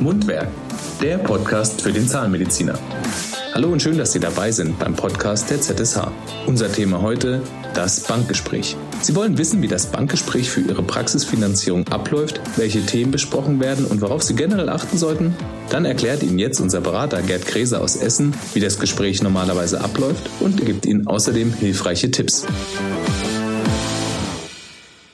Mundwerk, der Podcast für den Zahnmediziner. Hallo und schön, dass Sie dabei sind beim Podcast der ZSH. Unser Thema heute, das Bankgespräch. Sie wollen wissen, wie das Bankgespräch für Ihre Praxisfinanzierung abläuft, welche Themen besprochen werden und worauf Sie generell achten sollten? Dann erklärt Ihnen jetzt unser Berater Gerd Kräser aus Essen, wie das Gespräch normalerweise abläuft und gibt Ihnen außerdem hilfreiche Tipps.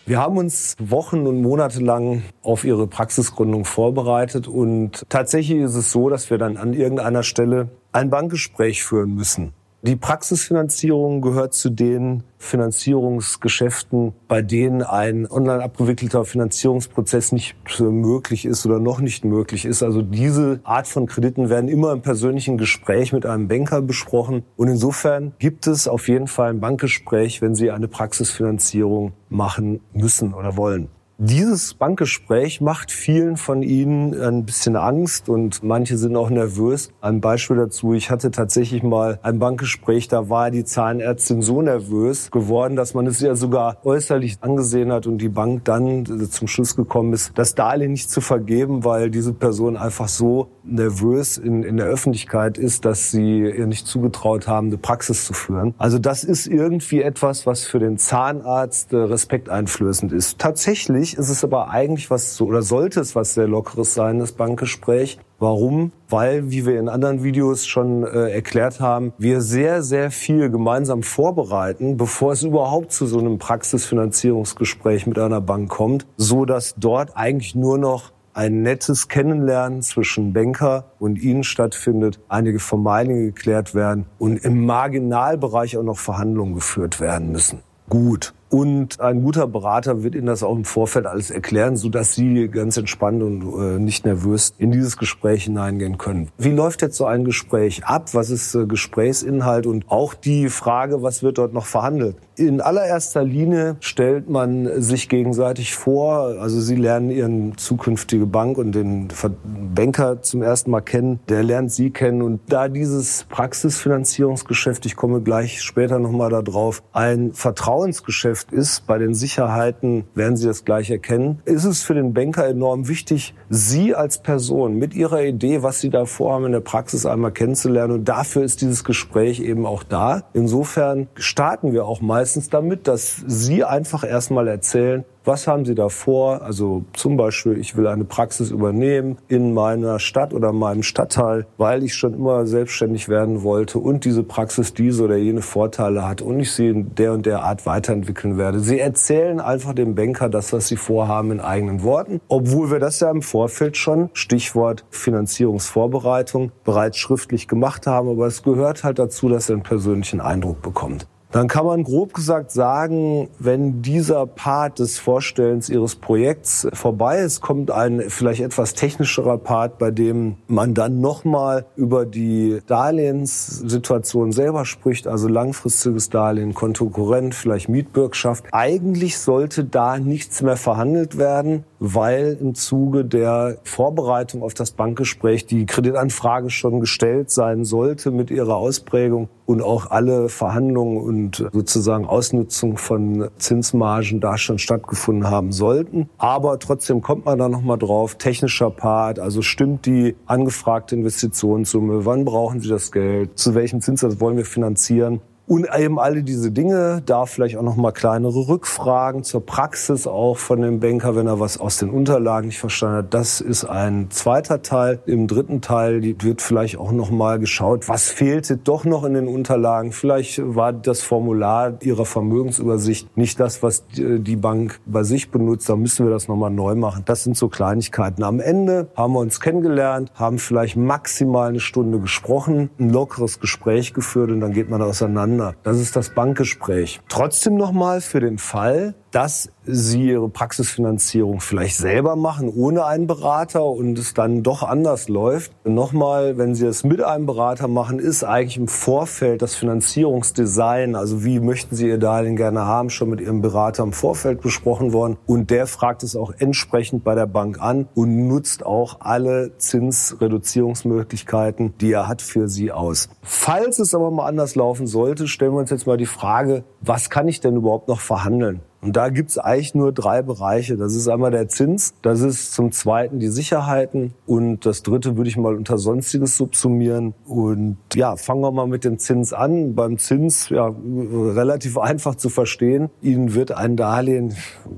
Wir haben uns Wochen und Monate lang auf Ihre Praxisgründung vorbereitet und tatsächlich ist es so, dass wir dann an irgendeiner Stelle ein Bankgespräch führen müssen. Die Praxisfinanzierung gehört zu den Finanzierungsgeschäften, bei denen ein online abgewickelter Finanzierungsprozess nicht möglich ist oder noch nicht möglich ist. Also diese Art von Krediten werden immer im persönlichen Gespräch mit einem Banker besprochen. Und insofern gibt es auf jeden Fall ein Bankgespräch, wenn Sie eine Praxisfinanzierung machen müssen oder wollen. Dieses Bankgespräch macht vielen von Ihnen ein bisschen Angst und manche sind auch nervös. Ein Beispiel dazu, ich hatte tatsächlich mal ein Bankgespräch, da war die Zahnärztin so nervös geworden, dass man es ja sogar äußerlich angesehen hat und die Bank dann zum Schluss gekommen ist, das Darlehen nicht zu vergeben, weil diese Person einfach so nervös in, in der Öffentlichkeit ist, dass sie ihr nicht zugetraut haben, eine Praxis zu führen. Also das ist irgendwie etwas, was für den Zahnarzt äh, respekteinflößend ist. Tatsächlich ist es aber eigentlich was, oder sollte es was sehr Lockeres sein, das Bankgespräch. Warum? Weil, wie wir in anderen Videos schon äh, erklärt haben, wir sehr, sehr viel gemeinsam vorbereiten, bevor es überhaupt zu so einem Praxisfinanzierungsgespräch mit einer Bank kommt, so dass dort eigentlich nur noch ein nettes Kennenlernen zwischen Banker und Ihnen stattfindet, einige Vermeinungen geklärt werden und im Marginalbereich auch noch Verhandlungen geführt werden müssen. Gut. Und ein guter Berater wird Ihnen das auch im Vorfeld alles erklären, so dass Sie ganz entspannt und äh, nicht nervös in dieses Gespräch hineingehen können. Wie läuft jetzt so ein Gespräch ab? Was ist äh, Gesprächsinhalt? Und auch die Frage, was wird dort noch verhandelt? In allererster Linie stellt man sich gegenseitig vor. Also Sie lernen Ihren zukünftige Bank und den Banker zum ersten Mal kennen. Der lernt Sie kennen. Und da dieses Praxisfinanzierungsgeschäft, ich komme gleich später nochmal darauf, ein Vertrauensgeschäft Geschäft ist, bei den Sicherheiten werden Sie das gleich erkennen, ist es für den Banker enorm wichtig, Sie als Person mit Ihrer Idee, was Sie da vorhaben, in der Praxis einmal kennenzulernen. Und dafür ist dieses Gespräch eben auch da. Insofern starten wir auch meistens damit, dass Sie einfach erstmal erzählen, was haben Sie da vor? Also zum Beispiel, ich will eine Praxis übernehmen in meiner Stadt oder meinem Stadtteil, weil ich schon immer selbstständig werden wollte und diese Praxis diese oder jene Vorteile hat und ich sie in der und der Art weiterentwickeln werde. Sie erzählen einfach dem Banker das, was Sie vorhaben, in eigenen Worten, obwohl wir das ja im Vorfeld schon, Stichwort Finanzierungsvorbereitung, bereits schriftlich gemacht haben. Aber es gehört halt dazu, dass er einen persönlichen Eindruck bekommt. Dann kann man grob gesagt sagen, wenn dieser Part des Vorstellens Ihres Projekts vorbei ist, kommt ein vielleicht etwas technischerer Part, bei dem man dann nochmal über die Darlehenssituation selber spricht, also langfristiges Darlehen, Kontokorrent, vielleicht Mietbürgschaft. Eigentlich sollte da nichts mehr verhandelt werden, weil im Zuge der Vorbereitung auf das Bankgespräch die Kreditanfrage schon gestellt sein sollte mit ihrer Ausprägung und auch alle Verhandlungen und sozusagen Ausnutzung von Zinsmargen da schon stattgefunden haben sollten. Aber trotzdem kommt man da nochmal drauf, technischer Part, also stimmt die angefragte Investitionssumme, wann brauchen Sie das Geld, zu welchem Zinssatz wollen wir finanzieren. Und eben alle diese Dinge, da vielleicht auch noch mal kleinere Rückfragen zur Praxis auch von dem Banker, wenn er was aus den Unterlagen nicht verstanden hat. Das ist ein zweiter Teil. Im dritten Teil wird vielleicht auch noch mal geschaut, was fehlte doch noch in den Unterlagen. Vielleicht war das Formular ihrer Vermögensübersicht nicht das, was die Bank bei sich benutzt. Da müssen wir das noch mal neu machen. Das sind so Kleinigkeiten. Am Ende haben wir uns kennengelernt, haben vielleicht maximal eine Stunde gesprochen, ein lockeres Gespräch geführt und dann geht man auseinander miteinander. Das ist das Bankgespräch. Trotzdem nochmal für den Fall, dass Sie Ihre Praxisfinanzierung vielleicht selber machen, ohne einen Berater und es dann doch anders läuft. Nochmal, wenn Sie es mit einem Berater machen, ist eigentlich im Vorfeld das Finanzierungsdesign, also wie möchten Sie Ihr Darlehen gerne haben, schon mit Ihrem Berater im Vorfeld besprochen worden. Und der fragt es auch entsprechend bei der Bank an und nutzt auch alle Zinsreduzierungsmöglichkeiten, die er hat, für Sie aus. Falls es aber mal anders laufen sollte, stellen wir uns jetzt mal die Frage, was kann ich denn überhaupt noch verhandeln? Und da gibt's eigentlich nur drei Bereiche. Das ist einmal der Zins, das ist zum Zweiten die Sicherheiten und das Dritte würde ich mal unter Sonstiges subsumieren. Und ja, fangen wir mal mit dem Zins an. Beim Zins, ja, relativ einfach zu verstehen. Ihnen wird ein Darlehen,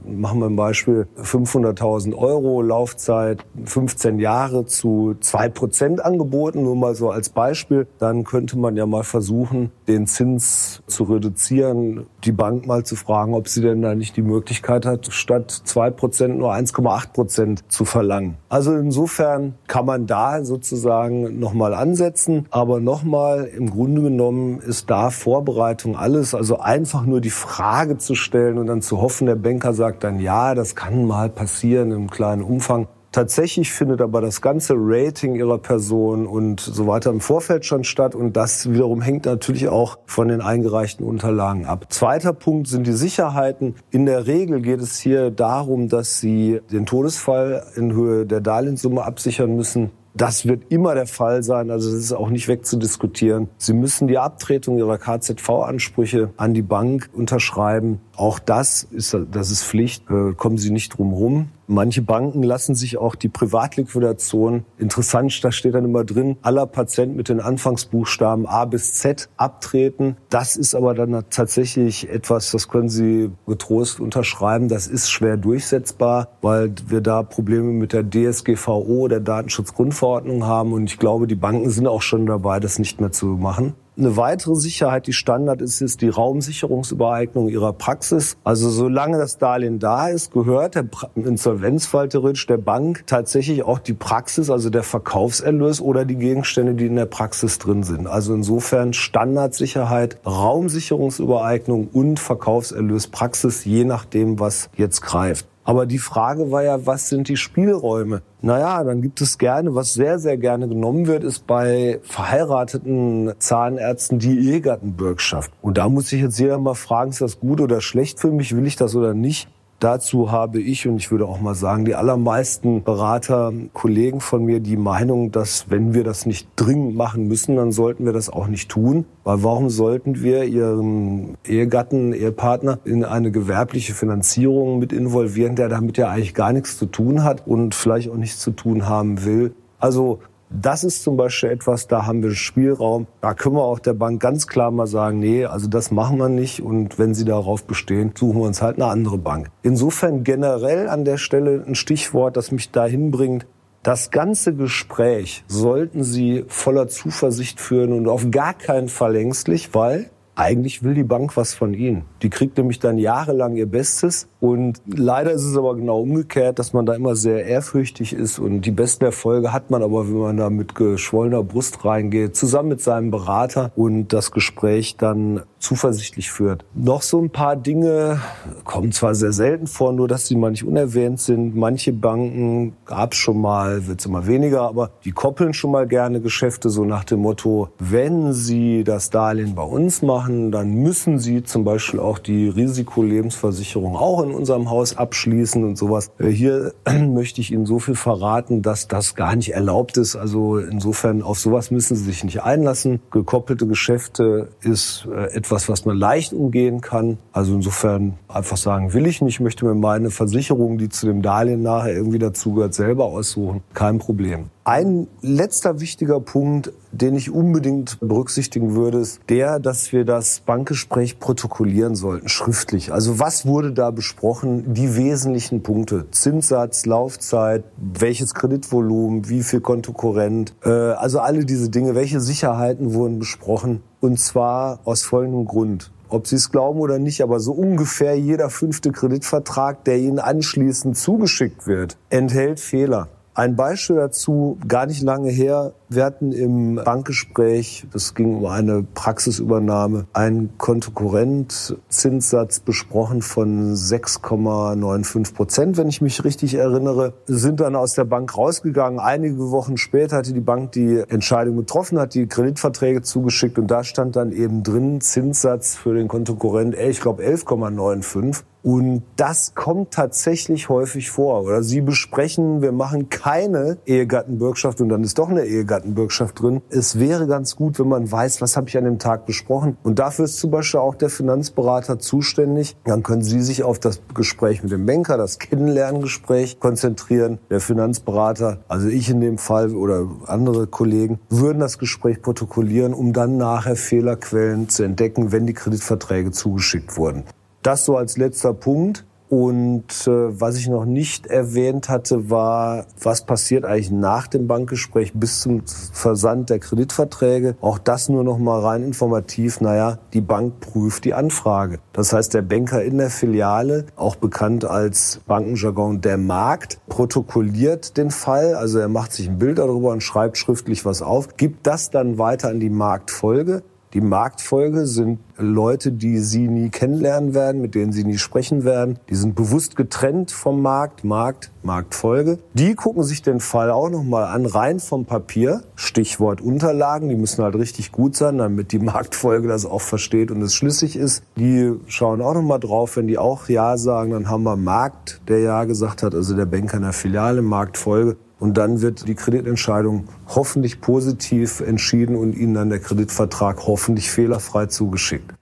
machen wir ein Beispiel, 500.000 Euro, Laufzeit 15 Jahre zu zwei Prozent angeboten, nur mal so als Beispiel. Dann könnte man ja mal versuchen, den Zins zu reduzieren, die Bank mal zu fragen, ob sie denn nicht die Möglichkeit hat, statt zwei Prozent nur 1,8 Prozent zu verlangen. Also insofern kann man da sozusagen nochmal ansetzen. Aber nochmal, im Grunde genommen ist da Vorbereitung alles. Also einfach nur die Frage zu stellen und dann zu hoffen, der Banker sagt dann, ja, das kann mal passieren im kleinen Umfang. Tatsächlich findet aber das ganze Rating ihrer Person und so weiter im Vorfeld schon statt und das wiederum hängt natürlich auch von den eingereichten Unterlagen ab. Zweiter Punkt sind die Sicherheiten. In der Regel geht es hier darum, dass Sie den Todesfall in Höhe der Darlehenssumme absichern müssen. Das wird immer der Fall sein, also das ist auch nicht wegzudiskutieren. Sie müssen die Abtretung Ihrer KZV-Ansprüche an die Bank unterschreiben. Auch das ist, das ist Pflicht, äh, kommen Sie nicht drum rum. Manche Banken lassen sich auch die Privatliquidation, interessant, da steht dann immer drin, aller Patienten mit den Anfangsbuchstaben A bis Z abtreten. Das ist aber dann tatsächlich etwas, das können Sie getrost unterschreiben. Das ist schwer durchsetzbar, weil wir da Probleme mit der DSGVO, der Datenschutzgrundverordnung haben. Und ich glaube, die Banken sind auch schon dabei, das nicht mehr zu machen. Eine weitere Sicherheit, die Standard ist, ist die Raumsicherungsübereignung ihrer Praxis. Also solange das Darlehen da ist, gehört der Insolvenzfall theoretisch der Bank tatsächlich auch die Praxis, also der Verkaufserlös oder die Gegenstände, die in der Praxis drin sind. Also insofern Standardsicherheit, Raumsicherungsübereignung und Verkaufserlös Praxis, je nachdem, was jetzt greift. Aber die Frage war ja, was sind die Spielräume? Naja, dann gibt es gerne, was sehr, sehr gerne genommen wird, ist bei verheirateten Zahnärzten die Ehegattenbürgschaft. Und da muss sich jetzt jeder mal fragen, ist das gut oder schlecht für mich? Will ich das oder nicht? Dazu habe ich und ich würde auch mal sagen, die allermeisten Berater, Kollegen von mir die Meinung, dass wenn wir das nicht dringend machen müssen, dann sollten wir das auch nicht tun. Weil warum sollten wir Ihren Ehegatten, Ehepartner in eine gewerbliche Finanzierung mit involvieren, der damit ja eigentlich gar nichts zu tun hat und vielleicht auch nichts zu tun haben will? Also das ist zum Beispiel etwas, da haben wir Spielraum. Da können wir auch der Bank ganz klar mal sagen, nee, also das machen wir nicht. Und wenn Sie darauf bestehen, suchen wir uns halt eine andere Bank. Insofern generell an der Stelle ein Stichwort, das mich dahin bringt. Das ganze Gespräch sollten Sie voller Zuversicht führen und auf gar keinen Fall ängstlich, weil eigentlich will die Bank was von Ihnen. Die kriegt nämlich dann jahrelang ihr Bestes und leider ist es aber genau umgekehrt, dass man da immer sehr ehrfürchtig ist und die besten Erfolge hat man aber, wenn man da mit geschwollener Brust reingeht, zusammen mit seinem Berater und das Gespräch dann zuversichtlich führt. Noch so ein paar Dinge kommen zwar sehr selten vor, nur dass sie mal unerwähnt sind. Manche Banken gab es schon mal, wird es immer weniger, aber die koppeln schon mal gerne Geschäfte so nach dem Motto, wenn sie das Darlehen bei uns machen, dann müssen sie zum Beispiel auch die Risikolebensversicherung auch in unserem Haus abschließen und sowas. Äh, hier möchte ich Ihnen so viel verraten, dass das gar nicht erlaubt ist. Also insofern auf sowas müssen Sie sich nicht einlassen. Gekoppelte Geschäfte ist äh, etwas, was man leicht umgehen kann. Also insofern einfach sagen, will ich nicht, ich möchte mir meine Versicherung, die zu dem Darlehen nachher irgendwie dazugehört, selber aussuchen. Kein Problem. Ein letzter wichtiger Punkt, den ich unbedingt berücksichtigen würde, ist der, dass wir das Bankgespräch protokollieren sollten, schriftlich. Also was wurde da besprochen? Die wesentlichen Punkte. Zinssatz, Laufzeit, welches Kreditvolumen, wie viel Kontokorrent, äh, also alle diese Dinge, welche Sicherheiten wurden besprochen. Und zwar aus folgendem Grund ob Sie es glauben oder nicht, aber so ungefähr jeder fünfte Kreditvertrag, der Ihnen anschließend zugeschickt wird, enthält Fehler. Ein Beispiel dazu, gar nicht lange her, wir hatten im Bankgespräch, das ging um eine Praxisübernahme, einen Kontokorrent-Zinssatz besprochen von 6,95 Prozent, wenn ich mich richtig erinnere, sind dann aus der Bank rausgegangen. Einige Wochen später hatte die Bank die Entscheidung getroffen, hat die Kreditverträge zugeschickt und da stand dann eben drin Zinssatz für den Kontokorrent, ich glaube 11,95. Und das kommt tatsächlich häufig vor. Oder Sie besprechen, wir machen keine Ehegattenbürgschaft und dann ist doch eine Ehegattenbürgschaft drin. Es wäre ganz gut, wenn man weiß, was habe ich an dem Tag besprochen. Und dafür ist zum Beispiel auch der Finanzberater zuständig. Dann können Sie sich auf das Gespräch mit dem Banker, das Kennenlerngespräch konzentrieren. Der Finanzberater, also ich in dem Fall oder andere Kollegen, würden das Gespräch protokollieren, um dann nachher Fehlerquellen zu entdecken, wenn die Kreditverträge zugeschickt wurden. Das so als letzter Punkt. Und äh, was ich noch nicht erwähnt hatte, war, was passiert eigentlich nach dem Bankgespräch bis zum Versand der Kreditverträge. Auch das nur noch mal rein informativ. Naja, die Bank prüft die Anfrage. Das heißt, der Banker in der Filiale, auch bekannt als Bankenjargon der Markt, protokolliert den Fall. Also er macht sich ein Bild darüber und schreibt schriftlich was auf, gibt das dann weiter an die Marktfolge. Die Marktfolge sind Leute, die Sie nie kennenlernen werden, mit denen Sie nie sprechen werden. Die sind bewusst getrennt vom Markt, Markt, Marktfolge. Die gucken sich den Fall auch nochmal an, rein vom Papier. Stichwort Unterlagen, die müssen halt richtig gut sein, damit die Marktfolge das auch versteht und es schlüssig ist. Die schauen auch nochmal drauf, wenn die auch Ja sagen, dann haben wir Markt, der Ja gesagt hat, also der Banker in der Filiale, Marktfolge. Und dann wird die Kreditentscheidung hoffentlich positiv entschieden und Ihnen dann der Kreditvertrag hoffentlich fehlerfrei zugeschickt.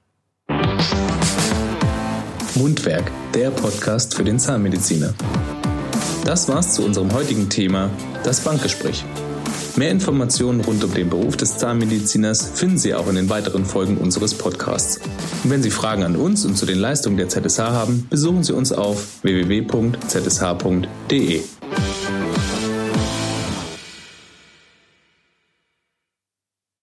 Mundwerk, der Podcast für den Zahnmediziner. Das war's zu unserem heutigen Thema, das Bankgespräch. Mehr Informationen rund um den Beruf des Zahnmediziners finden Sie auch in den weiteren Folgen unseres Podcasts. Und wenn Sie Fragen an uns und zu den Leistungen der ZSH haben, besuchen Sie uns auf www.zsh.de.